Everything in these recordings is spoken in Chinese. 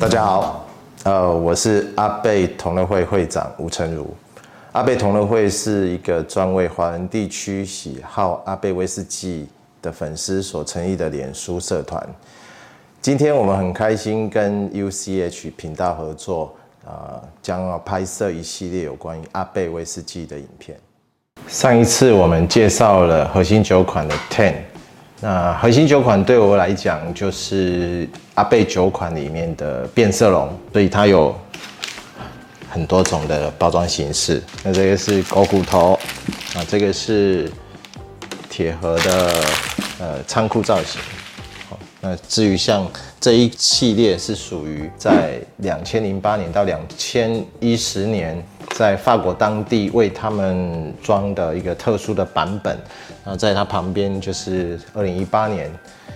大家好，呃，我是阿贝同乐会会长吴成儒。阿贝同乐会是一个专为华人地区喜好阿贝威士忌的粉丝所成立的脸书社团。今天我们很开心跟 UCH 频道合作，呃，将要拍摄一系列有关于阿贝威士忌的影片。上一次我们介绍了核心酒款的 Ten，那核心酒款对我来讲就是阿贝酒款里面的变色龙，所以它有很多种的包装形式。那这个是狗骨头，啊，这个是铁盒的呃仓库造型。那至于像这一系列是属于在两千零八年到两千一十年，在法国当地为他们装的一个特殊的版本。然后在它旁边就是二零一八年，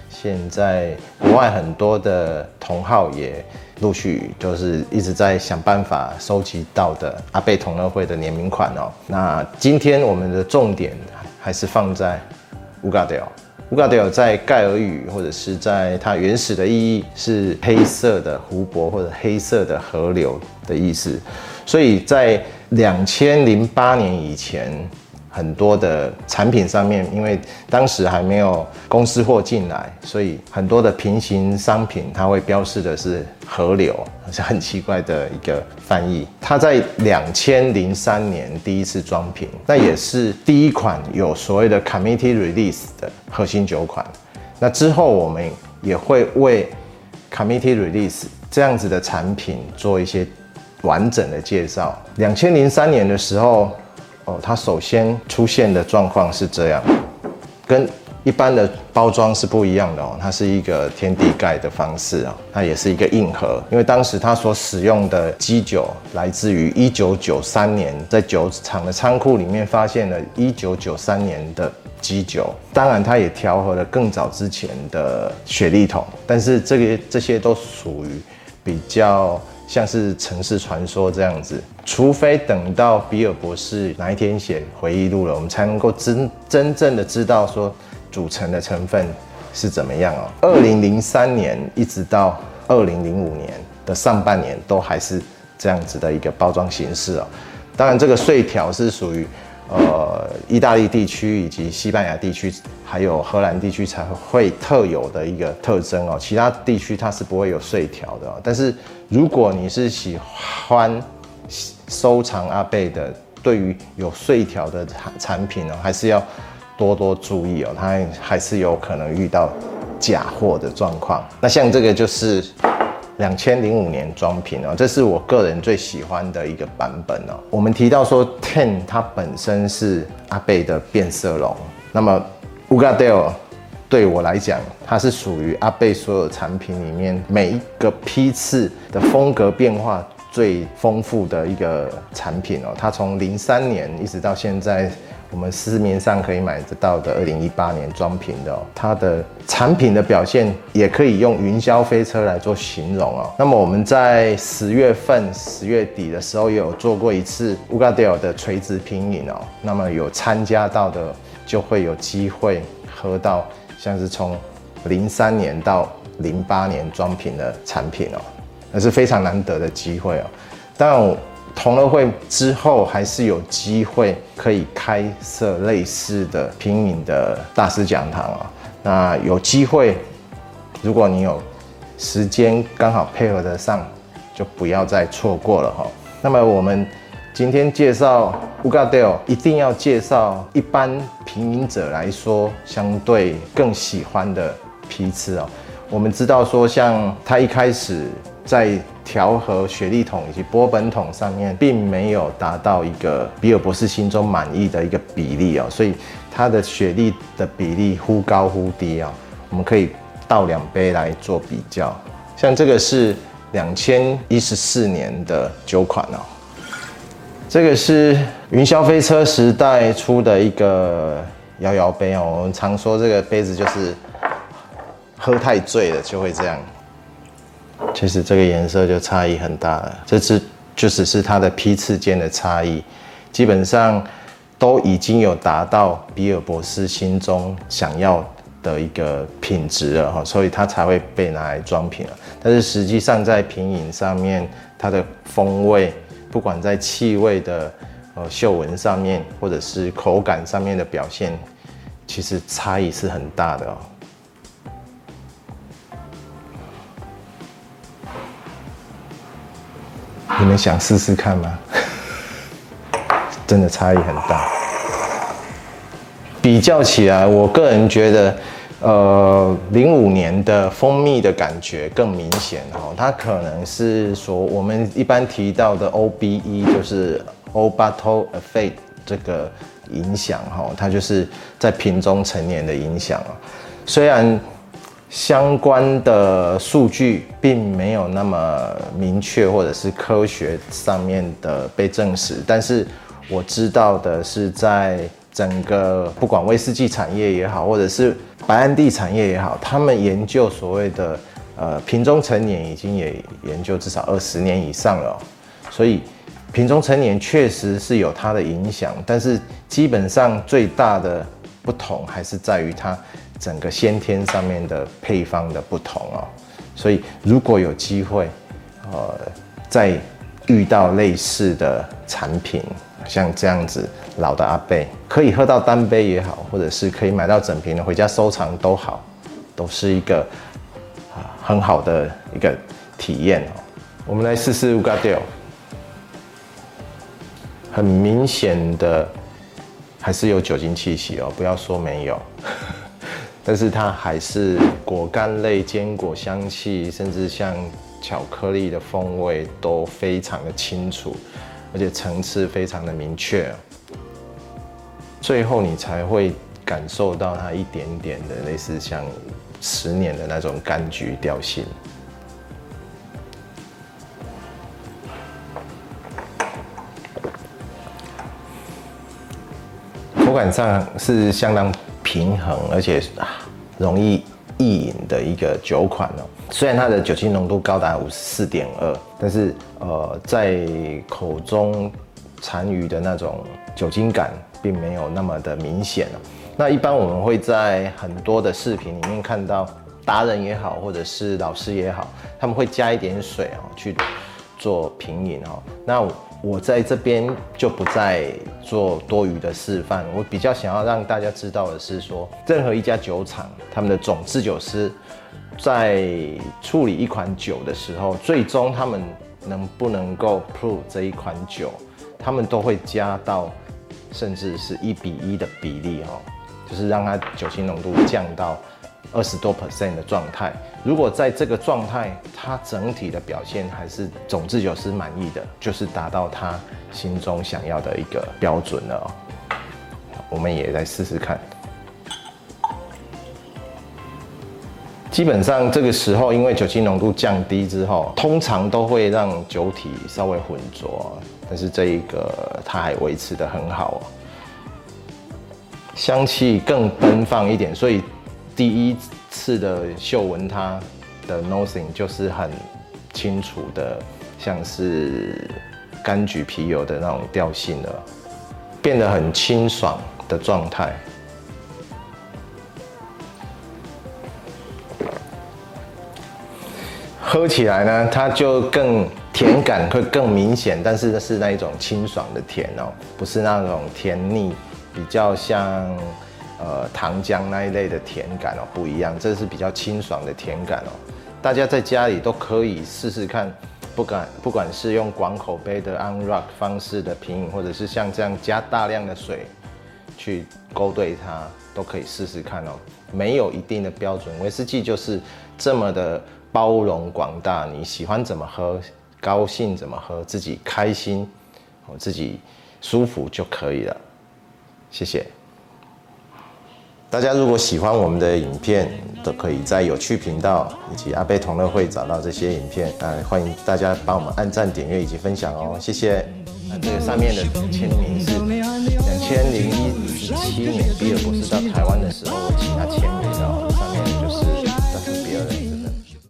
现在国外很多的同好也陆续就是一直在想办法收集到的阿贝同乐会的联名款哦。那今天我们的重点还是放在乌嘎德。乌嘎德尔在盖尔语或者是在它原始的意义是黑色的湖泊或者黑色的河流的意思，所以在两千零八年以前。很多的产品上面，因为当时还没有公司货进来，所以很多的平行商品它会标示的是河流，是很奇怪的一个翻译。它在两千零三年第一次装瓶，那也是第一款有所谓的 Committee Release 的核心酒款。那之后我们也会为 Committee Release 这样子的产品做一些完整的介绍。两千零三年的时候。哦，它首先出现的状况是这样，跟一般的包装是不一样的哦。它是一个天地盖的方式啊，它也是一个硬盒。因为当时它所使用的基酒来自于一九九三年，在酒厂的仓库里面发现了一九九三年的基酒。当然，它也调和了更早之前的雪莉桶，但是这个这些都属于比较。像是城市传说这样子，除非等到比尔博士哪一天写回忆录了，我们才能够真真正的知道说组成的成分是怎么样哦。二零零三年一直到二零零五年的上半年都还是这样子的一个包装形式哦。当然，这个碎条是属于。呃，意大利地区以及西班牙地区，还有荷兰地区才会特有的一个特征哦。其他地区它是不会有碎条的哦。但是如果你是喜欢收藏阿贝的，对于有碎条的产品呢，还是要多多注意哦。它还是有可能遇到假货的状况。那像这个就是。两千零五年装瓶哦，这是我个人最喜欢的一个版本哦。我们提到说，Ten 它本身是阿贝的变色龙，那么 u g a d e l 对我来讲，它是属于阿贝所有产品里面每一个批次的风格变化最丰富的一个产品哦。它从零三年一直到现在。我们市面上可以买得到的二零一八年装瓶的哦，它的产品的表现也可以用云霄飞车来做形容哦。那么我们在十月份、十月底的时候有做过一次乌嘎德尔的垂直品饮哦。那么有参加到的就会有机会喝到像是从零三年到零八年装瓶的产品哦，那是非常难得的机会哦。但。同乐会之后还是有机会可以开设类似的品饮的大师讲堂啊。那有机会，如果你有时间刚好配合得上，就不要再错过了哈。那么我们今天介绍乌嘎德尔，一定要介绍一般品饮者来说相对更喜欢的批次哦。我们知道说，像他一开始在调和雪莉桶以及波本桶上面，并没有达到一个比尔博士心中满意的一个比例哦，所以它的雪莉的比例忽高忽低哦。我们可以倒两杯来做比较，像这个是两千一十四年的酒款哦，这个是云霄飞车时代出的一个摇摇杯哦，我们常说这个杯子就是喝太醉了就会这样。其实这个颜色就差异很大了，这只就只是它的批次间的差异。基本上都已经有达到比尔博士心中想要的一个品质了哈，所以它才会被拿来装瓶了。但是实际上在品饮上面，它的风味，不管在气味的呃嗅闻上面，或者是口感上面的表现，其实差异是很大的哦。你们想试试看吗？真的差异很大。比较起来，我个人觉得，呃，零五年的蜂蜜的感觉更明显哦。它可能是说我们一般提到的 OBE，就是 Old Bottle Effect 这个影响哈，它就是在瓶中陈年的影响啊。虽然相关的数据并没有那么明确，或者是科学上面的被证实，但是我知道的是在。整个不管威士忌产业也好，或者是白兰地产业也好，他们研究所谓的呃瓶中陈年已经也研究至少二十年以上了，所以瓶中陈年确实是有它的影响，但是基本上最大的不同还是在于它整个先天上面的配方的不同哦。所以如果有机会，呃，再遇到类似的产品。像这样子老的阿贝，可以喝到单杯也好，或者是可以买到整瓶的回家收藏都好，都是一个啊很好的一个体验哦。我们来试试乌加迪，很明显的还是有酒精气息哦，不要说没有，但是它还是果干类、坚果香气，甚至像巧克力的风味都非常的清楚。而且层次非常的明确，最后你才会感受到它一点点的类似像十年的那种柑橘调性，口感上是相当平衡，而且容易易饮的一个酒款哦。虽然它的酒精浓度高达五十四点二，但是呃，在口中残余的那种酒精感并没有那么的明显。那一般我们会在很多的视频里面看到达人也好，或者是老师也好，他们会加一点水哦去做品饮哦。那我在这边就不再做多余的示范。我比较想要让大家知道的是说，任何一家酒厂，他们的总制酒师。在处理一款酒的时候，最终他们能不能够 prove 这一款酒，他们都会加到甚至是一比一的比例哦，就是让它酒精浓度降到二十多 percent 的状态。如果在这个状态，它整体的表现还是总制酒师满意的，就是达到他心中想要的一个标准了。我们也来试试看。基本上这个时候，因为酒精浓度降低之后，通常都会让酒体稍微浑浊，但是这一个它还维持得很好，香气更奔放一点，所以第一次的嗅闻它的 nosing 就是很清楚的，像是柑橘皮油的那种调性了，变得很清爽的状态。喝起来呢，它就更甜感会更明显，但是是那一种清爽的甜哦，不是那种甜腻，比较像呃糖浆那一类的甜感哦，不一样，这是比较清爽的甜感哦。大家在家里都可以试试看，不管不管是用广口杯的 unrock 方式的品饮，或者是像这样加大量的水去勾兑它，都可以试试看哦。没有一定的标准，威士忌就是这么的。包容广大，你喜欢怎么喝，高兴怎么喝，自己开心，我自己舒服就可以了。谢谢大家。如果喜欢我们的影片，都可以在有趣频道以及阿贝同乐会找到这些影片。啊，欢迎大家帮我们按赞、点阅以及分享哦，谢谢。那这个上面的签名是两千零一十七年比尔博士到台湾的时候，我请他签名的，